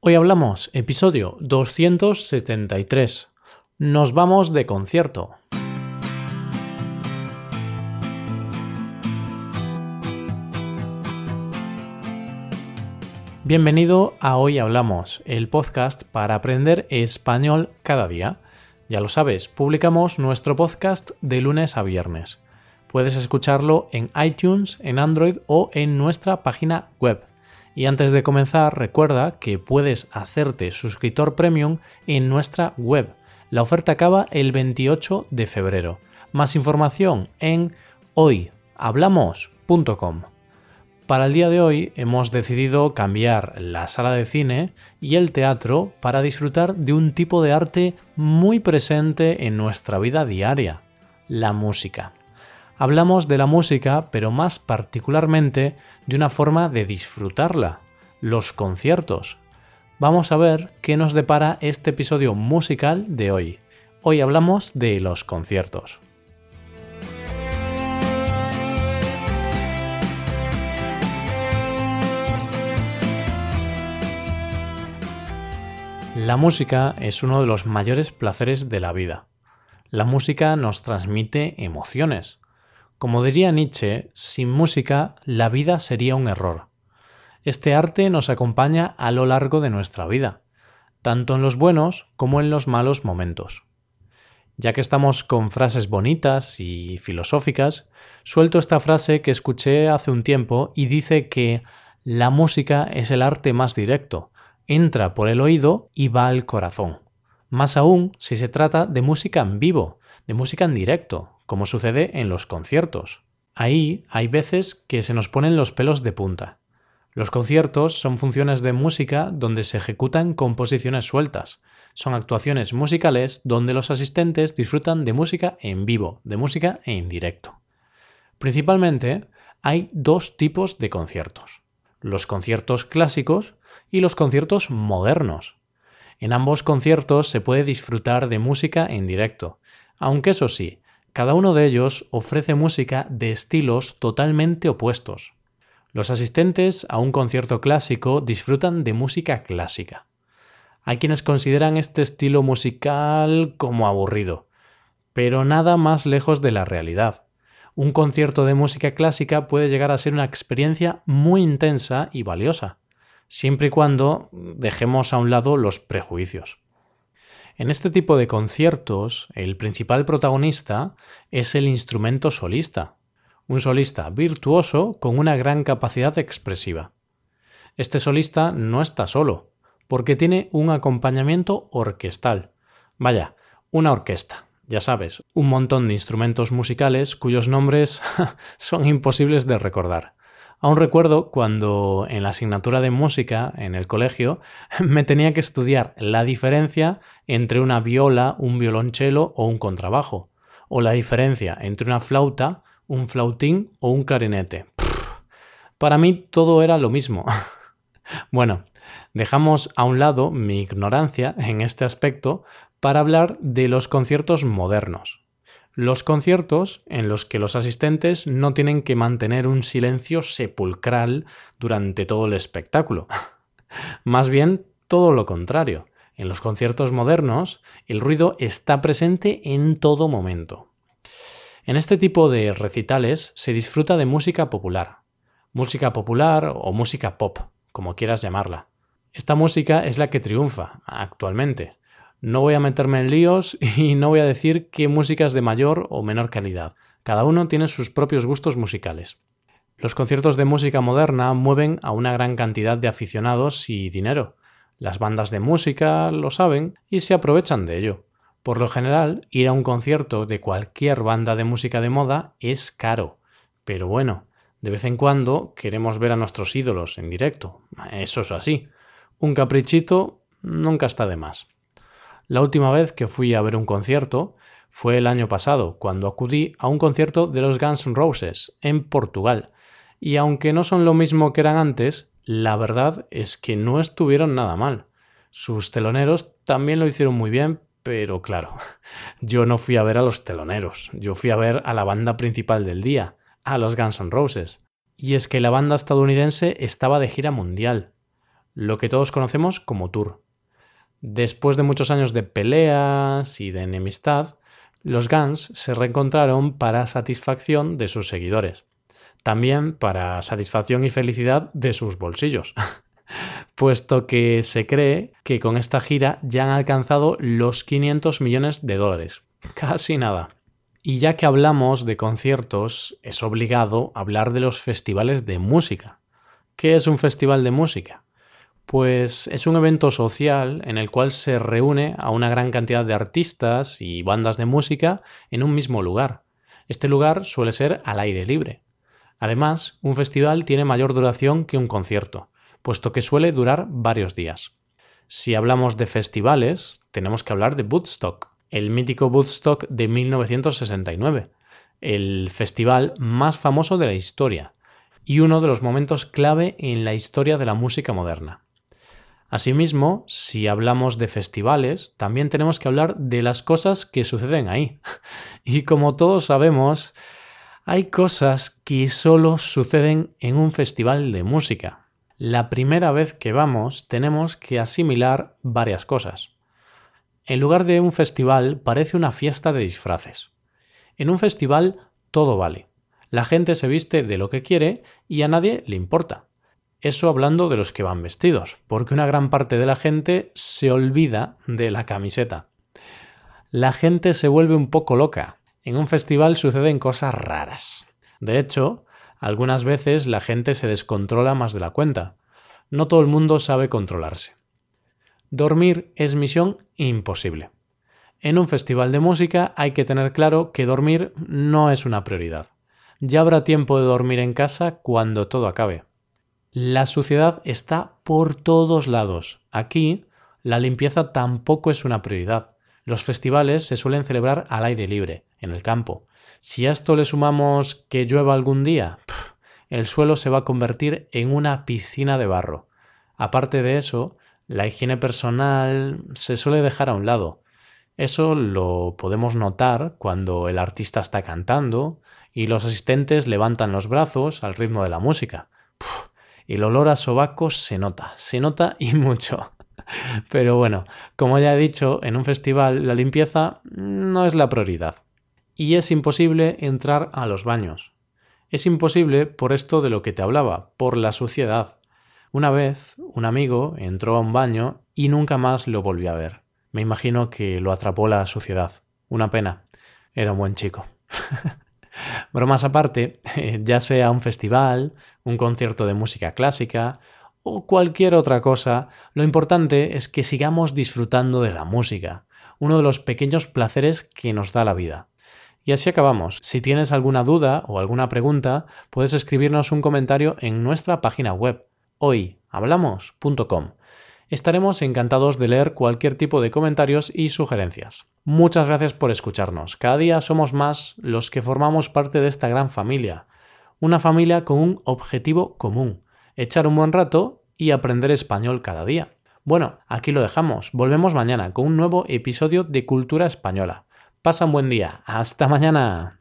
Hoy hablamos, episodio 273. Nos vamos de concierto. Bienvenido a Hoy Hablamos, el podcast para aprender español cada día. Ya lo sabes, publicamos nuestro podcast de lunes a viernes. Puedes escucharlo en iTunes, en Android o en nuestra página web y antes de comenzar, recuerda que puedes hacerte suscriptor premium en nuestra web. La oferta acaba el 28 de febrero. Más información en hoyhablamos.com. Para el día de hoy hemos decidido cambiar la sala de cine y el teatro para disfrutar de un tipo de arte muy presente en nuestra vida diaria, la música. Hablamos de la música, pero más particularmente de una forma de disfrutarla, los conciertos. Vamos a ver qué nos depara este episodio musical de hoy. Hoy hablamos de los conciertos. La música es uno de los mayores placeres de la vida. La música nos transmite emociones, como diría Nietzsche, sin música la vida sería un error. Este arte nos acompaña a lo largo de nuestra vida, tanto en los buenos como en los malos momentos. Ya que estamos con frases bonitas y filosóficas, suelto esta frase que escuché hace un tiempo y dice que la música es el arte más directo, entra por el oído y va al corazón. Más aún si se trata de música en vivo, de música en directo, como sucede en los conciertos. Ahí hay veces que se nos ponen los pelos de punta. Los conciertos son funciones de música donde se ejecutan composiciones sueltas. Son actuaciones musicales donde los asistentes disfrutan de música en vivo, de música en directo. Principalmente hay dos tipos de conciertos. Los conciertos clásicos y los conciertos modernos. En ambos conciertos se puede disfrutar de música en directo, aunque eso sí, cada uno de ellos ofrece música de estilos totalmente opuestos. Los asistentes a un concierto clásico disfrutan de música clásica. Hay quienes consideran este estilo musical como aburrido, pero nada más lejos de la realidad. Un concierto de música clásica puede llegar a ser una experiencia muy intensa y valiosa, siempre y cuando dejemos a un lado los prejuicios. En este tipo de conciertos, el principal protagonista es el instrumento solista, un solista virtuoso con una gran capacidad expresiva. Este solista no está solo, porque tiene un acompañamiento orquestal. Vaya, una orquesta, ya sabes, un montón de instrumentos musicales cuyos nombres son imposibles de recordar. Aún recuerdo cuando en la asignatura de música en el colegio me tenía que estudiar la diferencia entre una viola, un violonchelo o un contrabajo, o la diferencia entre una flauta, un flautín o un clarinete. para mí todo era lo mismo. bueno, dejamos a un lado mi ignorancia en este aspecto para hablar de los conciertos modernos los conciertos en los que los asistentes no tienen que mantener un silencio sepulcral durante todo el espectáculo. Más bien todo lo contrario. En los conciertos modernos, el ruido está presente en todo momento. En este tipo de recitales se disfruta de música popular, música popular o música pop, como quieras llamarla. Esta música es la que triunfa actualmente, no voy a meterme en líos y no voy a decir qué música es de mayor o menor calidad. Cada uno tiene sus propios gustos musicales. Los conciertos de música moderna mueven a una gran cantidad de aficionados y dinero. Las bandas de música lo saben y se aprovechan de ello. Por lo general, ir a un concierto de cualquier banda de música de moda es caro. Pero bueno, de vez en cuando queremos ver a nuestros ídolos en directo. Eso es así. Un caprichito nunca está de más. La última vez que fui a ver un concierto fue el año pasado, cuando acudí a un concierto de los Guns N' Roses en Portugal. Y aunque no son lo mismo que eran antes, la verdad es que no estuvieron nada mal. Sus teloneros también lo hicieron muy bien, pero claro, yo no fui a ver a los teloneros, yo fui a ver a la banda principal del día, a los Guns N' Roses. Y es que la banda estadounidense estaba de gira mundial. lo que todos conocemos como tour. Después de muchos años de peleas y de enemistad, los Guns se reencontraron para satisfacción de sus seguidores, también para satisfacción y felicidad de sus bolsillos, puesto que se cree que con esta gira ya han alcanzado los 500 millones de dólares, casi nada. Y ya que hablamos de conciertos, es obligado hablar de los festivales de música. ¿Qué es un festival de música? Pues es un evento social en el cual se reúne a una gran cantidad de artistas y bandas de música en un mismo lugar. Este lugar suele ser al aire libre. Además, un festival tiene mayor duración que un concierto, puesto que suele durar varios días. Si hablamos de festivales, tenemos que hablar de Woodstock, el mítico Woodstock de 1969, el festival más famoso de la historia y uno de los momentos clave en la historia de la música moderna. Asimismo, si hablamos de festivales, también tenemos que hablar de las cosas que suceden ahí. Y como todos sabemos, hay cosas que solo suceden en un festival de música. La primera vez que vamos tenemos que asimilar varias cosas. En lugar de un festival parece una fiesta de disfraces. En un festival todo vale. La gente se viste de lo que quiere y a nadie le importa. Eso hablando de los que van vestidos, porque una gran parte de la gente se olvida de la camiseta. La gente se vuelve un poco loca. En un festival suceden cosas raras. De hecho, algunas veces la gente se descontrola más de la cuenta. No todo el mundo sabe controlarse. Dormir es misión imposible. En un festival de música hay que tener claro que dormir no es una prioridad. Ya habrá tiempo de dormir en casa cuando todo acabe. La suciedad está por todos lados. Aquí, la limpieza tampoco es una prioridad. Los festivales se suelen celebrar al aire libre, en el campo. Si a esto le sumamos que llueva algún día, el suelo se va a convertir en una piscina de barro. Aparte de eso, la higiene personal se suele dejar a un lado. Eso lo podemos notar cuando el artista está cantando y los asistentes levantan los brazos al ritmo de la música el olor a sobaco se nota, se nota y mucho. Pero bueno, como ya he dicho, en un festival la limpieza no es la prioridad. Y es imposible entrar a los baños. Es imposible por esto de lo que te hablaba, por la suciedad. Una vez, un amigo entró a un baño y nunca más lo volvió a ver. Me imagino que lo atrapó la suciedad. Una pena. Era un buen chico. Bromas aparte, ya sea un festival, un concierto de música clásica o cualquier otra cosa, lo importante es que sigamos disfrutando de la música, uno de los pequeños placeres que nos da la vida. Y así acabamos. Si tienes alguna duda o alguna pregunta, puedes escribirnos un comentario en nuestra página web hoyhablamos.com. Estaremos encantados de leer cualquier tipo de comentarios y sugerencias. Muchas gracias por escucharnos. Cada día somos más los que formamos parte de esta gran familia. Una familia con un objetivo común. Echar un buen rato y aprender español cada día. Bueno, aquí lo dejamos. Volvemos mañana con un nuevo episodio de Cultura Española. Pasa un buen día. Hasta mañana.